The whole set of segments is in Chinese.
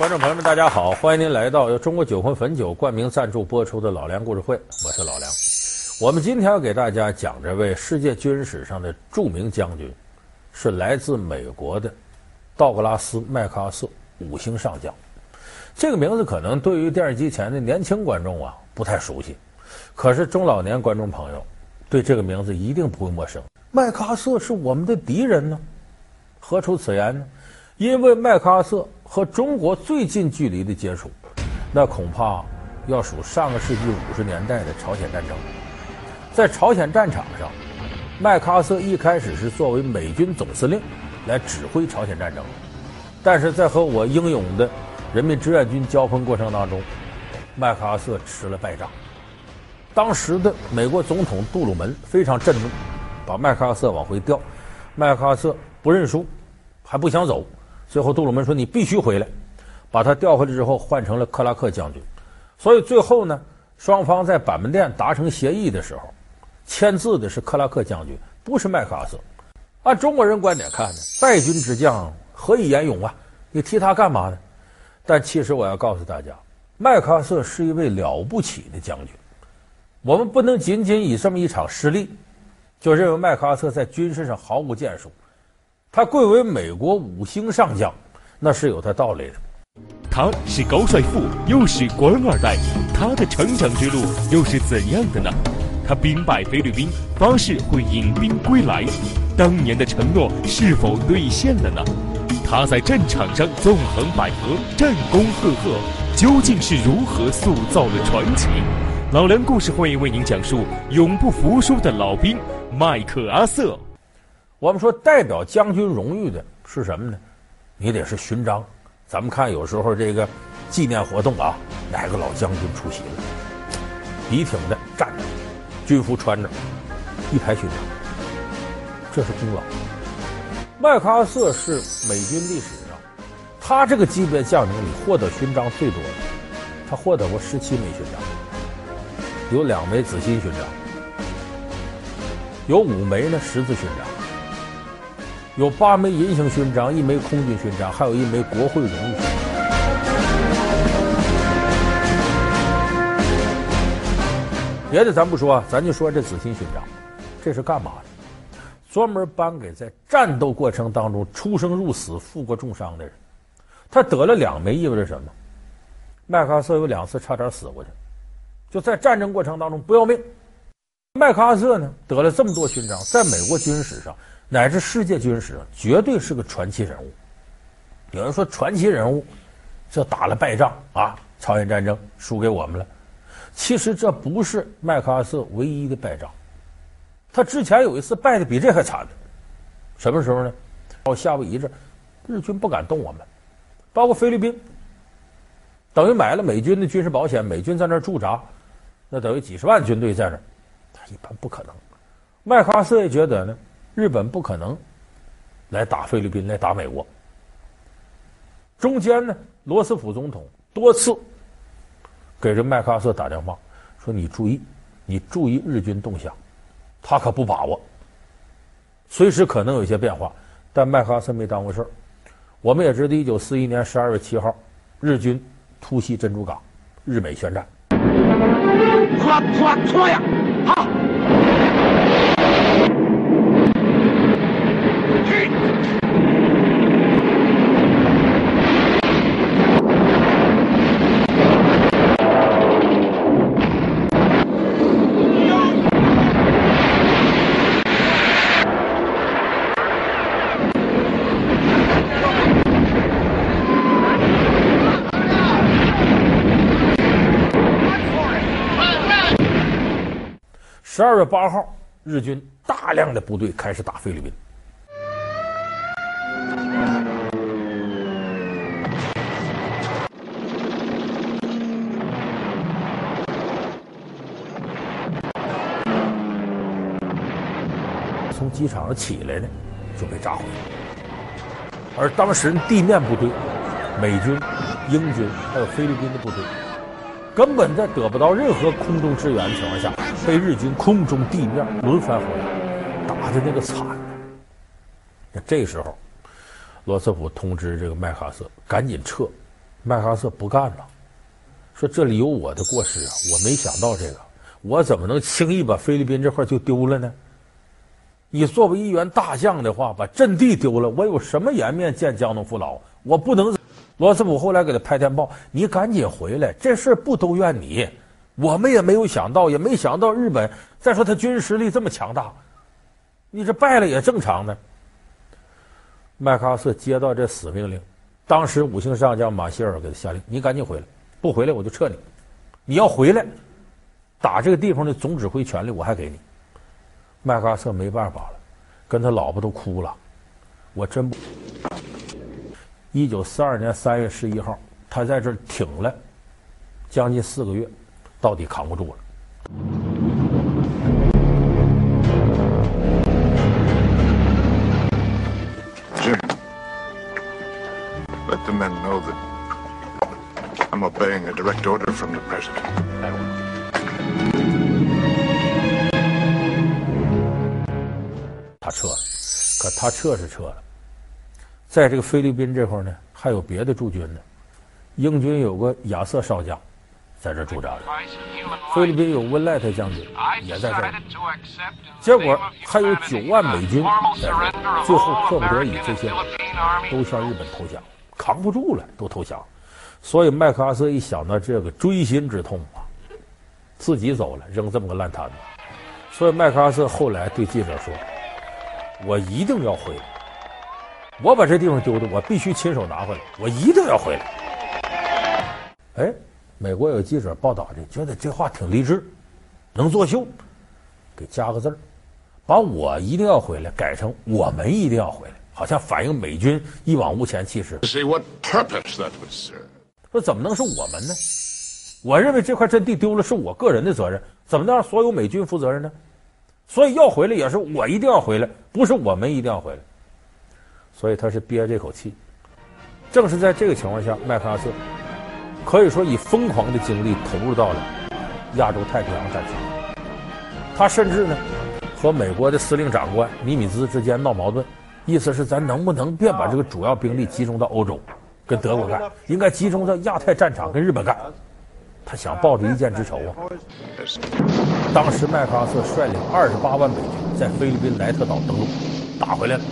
观众朋友们，大家好！欢迎您来到由中国酒魂汾酒冠名赞助播出的《老梁故事会》，我是老梁。我们今天要给大家讲这位世界军事史上的著名将军，是来自美国的道格拉斯·麦克阿瑟，五星上将。这个名字可能对于电视机前的年轻观众啊不太熟悉，可是中老年观众朋友对这个名字一定不会陌生。麦克阿瑟是我们的敌人呢？何出此言呢？因为麦克阿瑟。和中国最近距离的接触，那恐怕要数上个世纪五十年代的朝鲜战争。在朝鲜战场上，麦克阿瑟一开始是作为美军总司令来指挥朝鲜战争，但是在和我英勇的人民志愿军交锋过程当中，麦克阿瑟吃了败仗。当时的美国总统杜鲁门非常震怒，把麦克阿瑟往回调。麦克阿瑟不认输，还不想走。最后，杜鲁门说：“你必须回来。”把他调回来之后，换成了克拉克将军。所以最后呢，双方在板门店达成协议的时候，签字的是克拉克将军，不是麦克阿瑟。按中国人观点看呢，败军之将何以言勇啊？你提他干嘛呢？但其实我要告诉大家，麦克阿瑟是一位了不起的将军。我们不能仅仅以这么一场失利，就认为麦克阿瑟在军事上毫无建树。他贵为美国五星上将，那是有他道理的。他是高帅富，又是官二代，他的成长之路又是怎样的呢？他兵败菲律宾，发誓会引兵归来，当年的承诺是否兑现了呢？他在战场上纵横捭阖，战功赫赫，究竟是如何塑造了传奇？老梁故事会为您讲述永不服输的老兵麦克阿瑟。我们说代表将军荣誉的是什么呢？你得是勋章。咱们看有时候这个纪念活动啊，哪个老将军出席了，笔挺的站着，军服穿着，一排勋章，这是功劳。麦克阿瑟是美军历史上他这个级别将领里获得勋章最多的，他获得过十七枚勋章，有两枚紫心勋章，有五枚呢十字勋章。有八枚银星勋章，一枚空军勋章，还有一枚国会荣誉勋章。别的咱不说，咱就说这紫心勋章，这是干嘛的？专门颁给在战斗过程当中出生入死、负过重伤的人。他得了两枚，意味着什么？麦克阿瑟有两次差点死过去，就在战争过程当中不要命。麦克阿瑟呢，得了这么多勋章，在美国军史上。乃至世界军事绝对是个传奇人物。有人说传奇人物，这打了败仗啊，朝鲜战争输给我们了。其实这不是麦克阿瑟唯一的败仗，他之前有一次败的比这还惨。什么时候呢？到夏威夷这，日军不敢动我们，包括菲律宾，等于买了美军的军事保险，美军在那儿驻扎，那等于几十万军队在那儿，他一般不可能。麦克阿瑟也觉得呢。日本不可能来打菲律宾，来打美国。中间呢，罗斯福总统多次给这麦克阿瑟打电话，说：“你注意，你注意日军动向，他可不把握，随时可能有些变化。”但麦克阿瑟没当回事儿。我们也知道，一九四一年十二月七号，日军突袭珍珠港，日美宣战。错错错呀！好。十二月八号，日军大量的部队开始打菲律宾。从机场上起来呢，就被炸毁。而当时地面部队，美军、英军还有菲律宾的部队。根本在得不到任何空中支援的情况下，被日军空中、地面轮番轰炸，打的那个惨。那这时候，罗斯福通知这个麦克阿瑟赶紧撤，麦克阿瑟不干了，说这里有我的过失啊，我没想到这个，我怎么能轻易把菲律宾这块就丢了呢？你作为一员大将的话，把阵地丢了，我有什么颜面见江东父老？我不能。罗斯福后来给他拍电报：“你赶紧回来，这事不都怨你。我们也没有想到，也没想到日本。再说他军事实力这么强大，你这败了也正常呢。”麦克阿瑟接到这死命令，当时五星上将马歇尔给他下令：“你赶紧回来，不回来我就撤你。你要回来，打这个地方的总指挥权力我还给你。”麦克阿瑟没办法了，跟他老婆都哭了。我真不。一九四二年三月十一号，他在这儿挺了将近四个月，到底扛不住了。Jim, let the men know that I'm obeying a direct order from the president. 他撤了，可他撤是撤了，在这个菲律宾这块呢，还有别的驻军呢。英军有个亚瑟少将，在这驻扎着。菲律宾有温赖特将军也在这儿。结果还有九万美军在这儿。最后迫不得已，这些人都向日本投降，扛不住了，都投降。所以麦克阿瑟一想到这个锥心之痛啊，自己走了，扔这么个烂摊子。所以麦克阿瑟后来对记者说。我一定要回来，我把这地方丢的，我必须亲手拿回来，我一定要回来。哎，美国有记者报道的，觉得这话挺励志，能作秀，给加个字儿，把我一定要回来改成我们一定要回来，好像反映美军一往无前气势。What purpose that serve. 说怎么能是我们呢？我认为这块阵地丢了是我个人的责任，怎么能让所有美军负责任呢？所以要回来也是我一定要回来，不是我们一定要回来。所以他是憋这口气。正是在这个情况下，麦克阿瑟可以说以疯狂的精力投入到了亚洲太平洋战区。他甚至呢和美国的司令长官尼米兹之间闹矛盾，意思是咱能不能别把这个主要兵力集中到欧洲跟德国干，应该集中到亚太战场跟日本干。他想报着一箭之仇啊！当时麦克阿瑟率领二十八万美军在菲律宾莱特岛登陆，打回来了。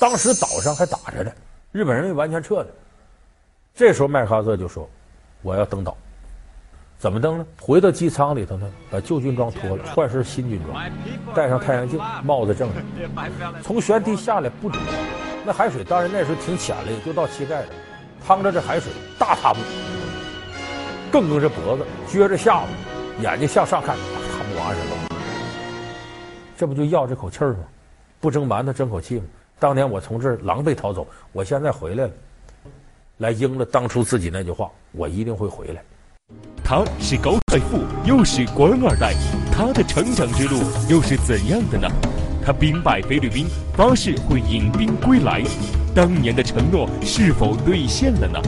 当时岛上还打着呢，日本人没完全撤呢。这时候麦克阿瑟就说：“我要登岛，怎么登呢？回到机舱里头呢，把旧军装脱了，换身新军装，戴上太阳镜，帽子正着，从舷梯下来不久，那海水当然那时候挺浅了，就到膝盖了，趟着这海水大踏步。”更硬着脖子，撅着下巴，眼睛向上看，看不完似的。这不就要这口气儿吗？不蒸馒头争口气吗？当年我从这儿狼狈逃走，我现在回来了，来应了当初自己那句话，我一定会回来。他是高太富，又是官二代，他的成长之路又是怎样的呢？他兵败菲律宾，发誓会引兵归来，当年的承诺是否兑现了呢？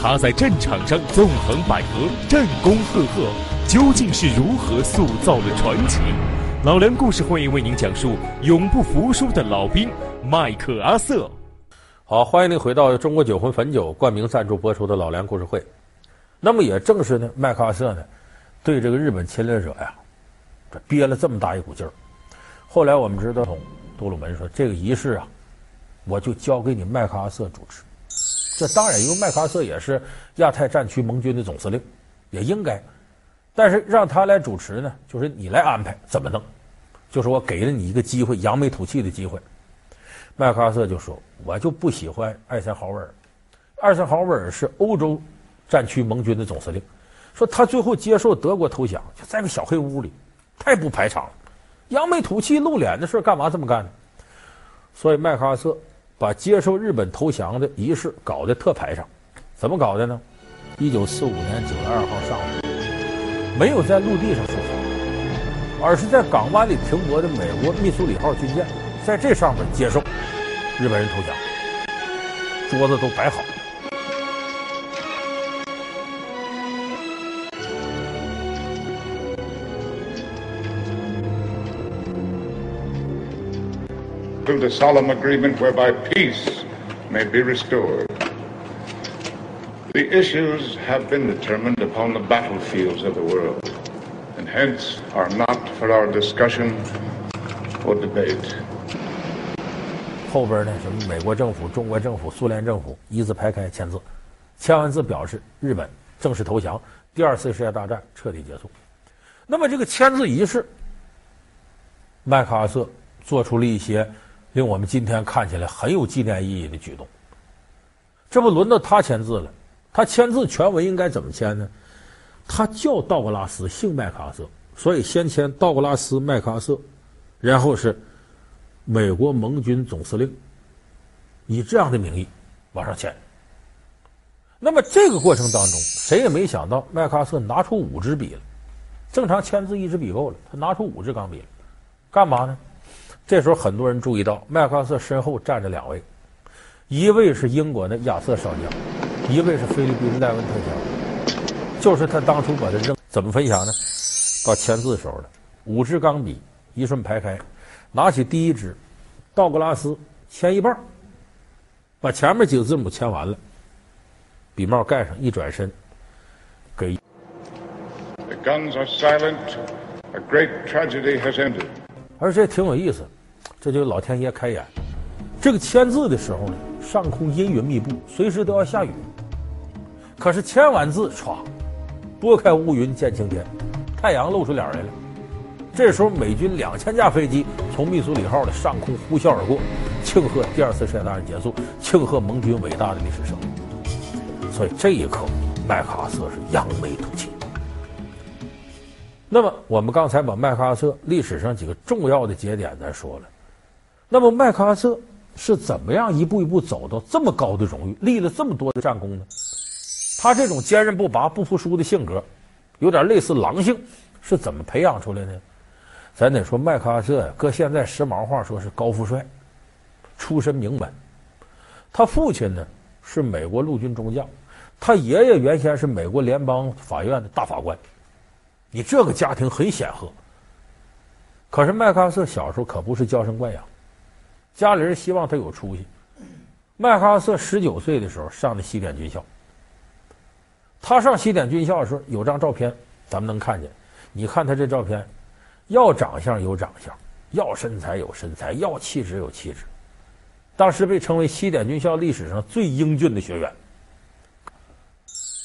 他在战场上纵横捭阖，战功赫赫，究竟是如何塑造了传奇？老梁故事会为您讲述永不服输的老兵麦克阿瑟。好，欢迎您回到中国酒魂汾酒冠名赞助播出的老梁故事会。那么也正是呢，麦克阿瑟呢，对这个日本侵略者呀，这憋了这么大一股劲儿。后来我们知道，杜鲁门说这个仪式啊，我就交给你麦克阿瑟主持。这当然，因为麦克阿瑟也是亚太战区盟军的总司令，也应该。但是让他来主持呢，就是你来安排怎么弄，就是我给了你一个机会，扬眉吐气的机会。麦克阿瑟就说：“我就不喜欢艾森豪威尔。艾森豪威尔是欧洲战区盟军的总司令，说他最后接受德国投降，就在个小黑屋里，太不排场了，扬眉吐气、露脸的事干嘛这么干呢？所以麦克阿瑟。”把接受日本投降的仪式搞得特排场，怎么搞的呢？一九四五年九月二号上午，没有在陆地上出发，而是在港湾里停泊的美国密苏里号军舰，在这上面接受日本人投降，桌子都摆好。To the solemn agreement whereby peace may be restored. The issues have been determined upon the battlefields of the world, and hence are not for our discussion or debate. 后边呢，什么美国政府、中国政府、苏联政府一字排开签字，签完字表示日本正式投降，第二次世界大战彻底结束。那么这个签字仪式，麦克阿瑟做出了一些令我们今天看起来很有纪念意义的举动。这不轮到他签字了，他签字全文应该怎么签呢？他叫道格拉斯，姓麦克阿瑟，所以先签道格拉斯·麦克阿瑟，然后是。美国盟军总司令以这样的名义往上签。那么这个过程当中，谁也没想到麦克阿瑟拿出五支笔了。正常签字一支笔够了，他拿出五支钢笔，干嘛呢？这时候很多人注意到麦克阿瑟身后站着两位，一位是英国的亚瑟少将，一位是菲律宾的赖文特将，就是他当初把他扔。怎么分享呢？到签字的时候了，五支钢笔一顺排开。拿起第一支，道格拉斯签一半，把前面几个字母签完了，笔帽盖上，一转身，给。The guns are silent. A great tragedy has ended. 而且挺有意思，这就老天爷开眼。这个签字的时候呢，上空阴云密布，随时都要下雨。可是签完字，唰，拨开乌云见青天，太阳露出脸来了。这时候，美军两千架飞机从密苏里号的上空呼啸而过，庆贺第二次世界大战结束，庆贺盟军伟大的历史胜利。所以这一刻，麦克阿瑟是扬眉吐气。那么，我们刚才把麦克阿瑟历史上几个重要的节点咱说了。那么，麦克阿瑟是怎么样一步一步走到这么高的荣誉，立了这么多的战功呢？他这种坚韧不拔、不服输的性格，有点类似狼性，是怎么培养出来的？咱得说麦克阿瑟呀，搁现在时髦话说是高富帅，出身名门。他父亲呢是美国陆军中将，他爷爷原先是美国联邦法院的大法官。你这个家庭很显赫。可是麦克阿瑟小时候可不是娇生惯养，家里人希望他有出息。麦克阿瑟十九岁的时候上的西点军校。他上西点军校的时候有张照片，咱们能看见。你看他这照片。要长相有长相，要身材有身材，要气质有气质。当时被称为西点军校历史上最英俊的学员。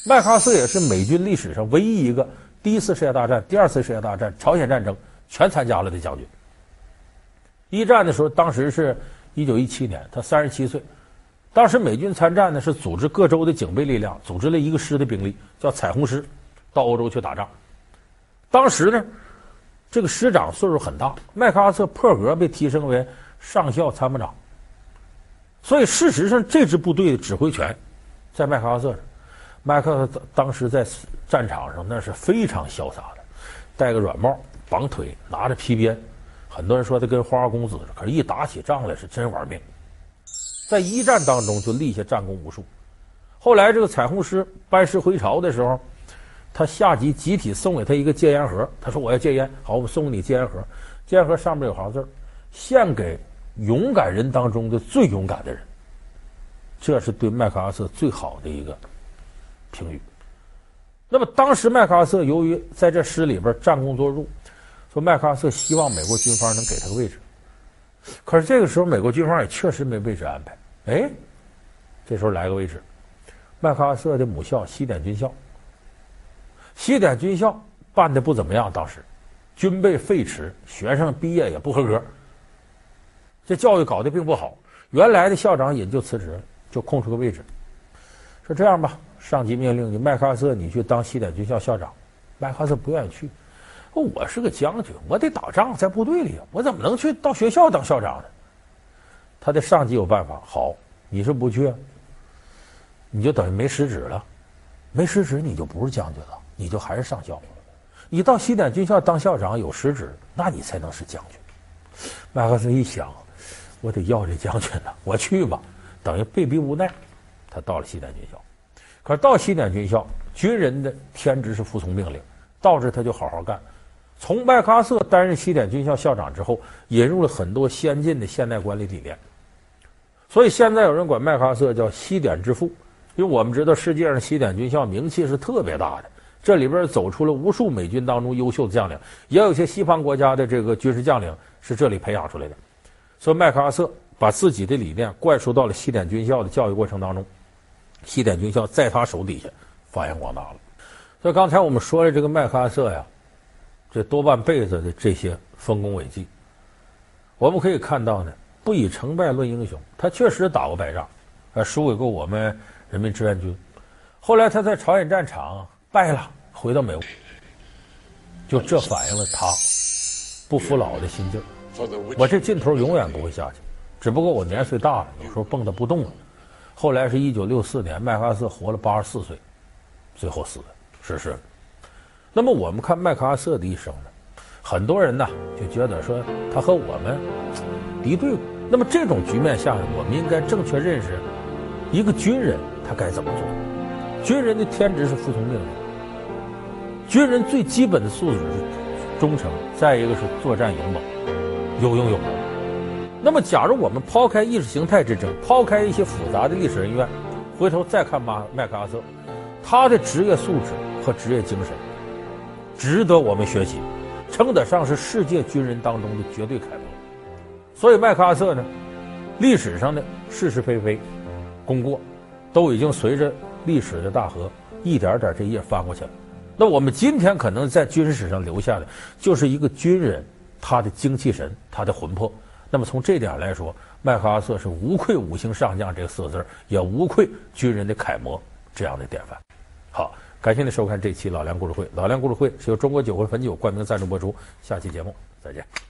麦克阿瑟也是美军历史上唯一一个第一次世界大战、第二次世界大战、朝鲜战争全参加了的将军。一战的时候，当时是一九一七年，他三十七岁。当时美军参战呢，是组织各州的警备力量，组织了一个师的兵力，叫彩虹师，到欧洲去打仗。当时呢。这个师长岁数很大，麦克阿瑟破格被提升为上校参谋长，所以事实上这支部队的指挥权在麦克阿瑟上。麦克阿瑟当时在战场上那是非常潇洒的，戴个软帽，绑腿，拿着皮鞭，很多人说他跟花花公子，可是一打起仗来是真玩命。在一战当中就立下战功无数，后来这个彩虹师班师回朝的时候。他下级集体送给他一个戒烟盒，他说：“我要戒烟，好，我送给你戒烟盒。戒烟盒上面有行字献给勇敢人当中的最勇敢的人。”这是对麦克阿瑟最好的一个评语。那么当时麦克阿瑟由于在这师里边战功卓著，说麦克阿瑟希望美国军方能给他个位置。可是这个时候美国军方也确实没位置安排。哎，这时候来个位置，麦克阿瑟的母校西点军校。西点军校办的不怎么样，当时军备废弛，学生毕业也不合格，这教育搞得并不好。原来的校长也就辞职了，就空出个位置。说这样吧，上级命令你麦克阿瑟，你去当西点军校校长。麦克阿瑟不愿意去，我是个将军，我得打仗，在部队里，我怎么能去到学校当校长呢？他的上级有办法，好，你是不去，你就等于没失职了，没失职你就不是将军了。你就还是上校，你到西点军校当校长有实职，那你才能是将军。麦克阿瑟一想，我得要这将军呢，我去吧，等于被逼无奈，他到了西点军校。可是到西点军校，军人的天职是服从命令，到这他就好好干。从麦克阿瑟担任西点军校校长之后，引入了很多先进的现代管理理念，所以现在有人管麦克阿瑟叫西点之父，因为我们知道世界上西点军校名气是特别大的，这里边走出了无数美军当中优秀的将领，也有些西方国家的这个军事将领是这里培养出来的。所以麦克阿瑟把自己的理念灌输到了西点军校的教育过程当中，西点军校在他手底下发扬光大了。所以刚才我们说的这个麦克阿瑟呀，这多半辈子的这些丰功伟绩，我们可以看到呢，不以成败论英雄，他确实打过败仗，呃，输给过我们人民志愿军。后来他在朝鲜战场败了，回到美国，就这反映了他不服老的心劲。我这劲头永远不会下去，只不过我年岁大了，有时候蹦跶不动了。后来是一九六四年，麦克阿瑟活了八十四岁，最后死的。是是，那么我们看麦克阿瑟的一生呢，很多人呢就觉得说他和我们敌对。那么这种局面下，我们应该正确认识一个军人他该怎么做。军人的天职是服从命令，军人最基本的素质是忠诚，再一个是作战勇猛、有勇有谋。那么，假如我们抛开意识形态之争，抛开一些复杂的历史恩怨，回头再看马麦克阿瑟，他的职业素质。和职业精神值得我们学习，称得上是世界军人当中的绝对楷模。所以麦克阿瑟呢，历史上的是是非非、功过，都已经随着历史的大河一点点这页翻过去了。那我们今天可能在军事史上留下的，就是一个军人他的精气神、他的魂魄。那么从这点来说，麦克阿瑟是无愧五星上将这四个字，也无愧军人的楷模这样的典范。好。感谢您收看这期《老梁故事会》，《老梁故事会》是由中国酒会汾酒冠名赞助播出。下期节目再见。